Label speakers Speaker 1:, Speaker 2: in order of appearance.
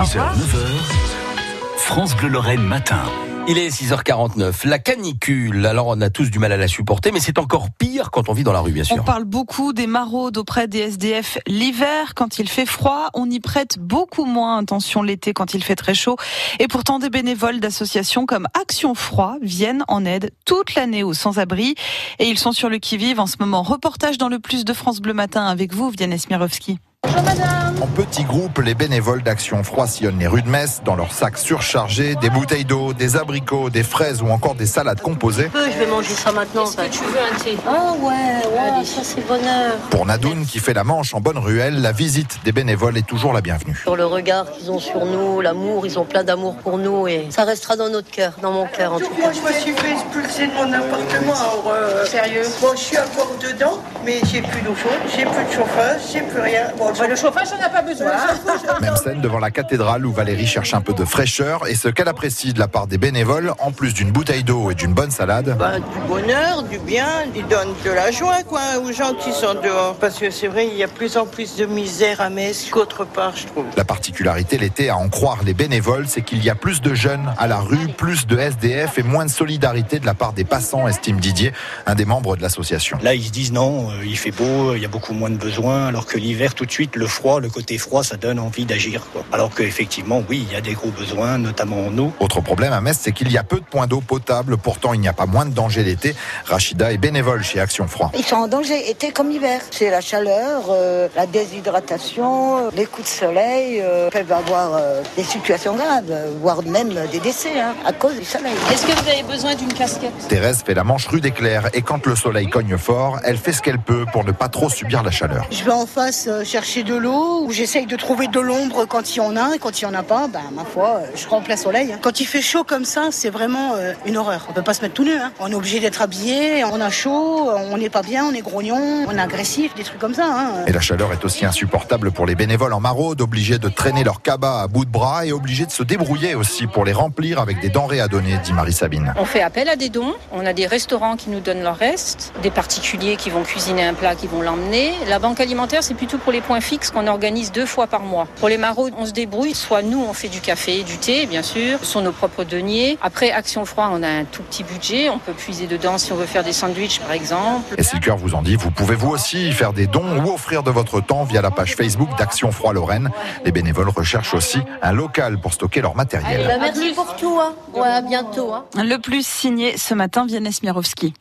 Speaker 1: 6h, 9h, France Bleu Lorraine matin.
Speaker 2: Il est 6h49. La canicule, alors on a tous du mal à la supporter, mais c'est encore pire quand on vit dans la rue, bien sûr.
Speaker 3: On parle beaucoup des maraudes auprès des SDF l'hiver quand il fait froid. On y prête beaucoup moins attention l'été quand il fait très chaud. Et pourtant, des bénévoles d'associations comme Action Froid viennent en aide toute l'année aux sans-abri. Et ils sont sur le qui-vive en ce moment. Reportage dans le Plus de France Bleu Matin avec vous, Vianney Smirovski.
Speaker 4: Bonjour madame.
Speaker 5: En petits groupes, les bénévoles d'Action Froid sillonnent les rues de Metz dans leurs sacs surchargés, des bouteilles d'eau, des abricots, des fraises ou encore des salades composées.
Speaker 4: Je vais manger ça maintenant.
Speaker 6: Est-ce que tu veux un thé?
Speaker 4: Ah ouais, ouais, ça c'est bonheur.
Speaker 5: Pour Nadoun, qui fait la manche en bonne ruelle, la visite des bénévoles est toujours la bienvenue.
Speaker 4: Sur le regard qu'ils ont sur nous, l'amour, ils ont plein d'amour pour nous et ça restera dans notre cœur, dans mon cœur en tout cas.
Speaker 7: Moi, je me suis fait expulser de mon appartement. Alors, euh,
Speaker 6: Sérieux?
Speaker 7: Bon, je suis encore dedans, mais j'ai plus d'eau chaude, j'ai plus de chauffage, j'ai plus rien. Bon,
Speaker 6: Bah, Le chauffage, on n'a pas besoin.
Speaker 5: Même scène devant la cathédrale où Valérie cherche un peu de fraîcheur et ce qu'elle apprécie de la part des bénévoles, en plus d'une bouteille d'eau et d'une bonne salade,
Speaker 7: bah, du bonheur, du bien, ils donnent de la joie quoi, aux gens qui sont dehors. Parce que c'est vrai, il y a plus en plus de misère à Metz qu'autre part, je trouve.
Speaker 5: La particularité l'été, à en croire les bénévoles, c'est qu'il y a plus de jeunes à la rue, plus de SDF et moins de solidarité de la part des passants, estime Didier, un des membres de l'association.
Speaker 8: Là, ils se disent non, euh, il fait beau, il y a beaucoup moins de besoins, alors que l'hiver, tout de suite, le froid, le côté froid, ça donne envie d'agir. Alors qu'effectivement, oui, il y a des gros besoins, notamment en eau.
Speaker 5: Autre problème à Metz, c'est qu'il y a peu de points d'eau potable. Pourtant, il n'y a pas moins de danger l'été. Rachida est bénévole chez Action Froid.
Speaker 9: Ils sont en danger été comme hiver. C'est la chaleur, euh, la déshydratation, euh, les coups de soleil euh, peuvent avoir euh, des situations graves, voire même des décès hein, à cause du soleil.
Speaker 6: Est-ce que vous avez besoin d'une casquette?
Speaker 5: Thérèse fait la manche rue d'éclair et quand le soleil cogne fort, elle fait ce qu'elle peut pour ne pas trop subir la chaleur.
Speaker 10: Je vais en face euh, chercher de l'eau, ou j'essaye de trouver de l'ombre quand il y en a, et quand il y en a pas, ben, ma foi, euh, je prends plein soleil. hein. Quand il fait chaud comme ça, c'est vraiment euh, une horreur. On peut pas se mettre tout nu. hein. On est obligé d'être habillé, on a chaud, on n'est pas bien, on est grognon, on est agressif, des trucs comme ça. hein.
Speaker 5: Et la chaleur est aussi insupportable pour les bénévoles en maraude, obligés de traîner leur cabas à bout de bras et obligés de se débrouiller aussi pour les remplir avec des denrées à donner, dit Marie-Sabine.
Speaker 6: On fait appel à des dons. On a des restaurants qui nous donnent leur reste, des particuliers qui vont cuisiner un plat, qui vont l'emmener. La banque alimentaire, c'est plutôt pour les points qu'on organise deux fois par mois. Pour les maraudes, on se débrouille. Soit nous, on fait du café, du thé, bien sûr, ce sont nos propres deniers. Après, Action Froid, on a un tout petit budget. On peut puiser dedans si on veut faire des sandwichs, par exemple.
Speaker 5: Et si le cœur vous en dit, vous pouvez vous aussi faire des dons ou offrir de votre temps via la page Facebook d'Action Froid Lorraine. Les bénévoles recherchent aussi un local pour stocker leur matériel.
Speaker 4: Bah, merci pour tout, hein. Ouais, à bientôt. Hein.
Speaker 3: Le plus signé ce matin, Vianney Smirovski.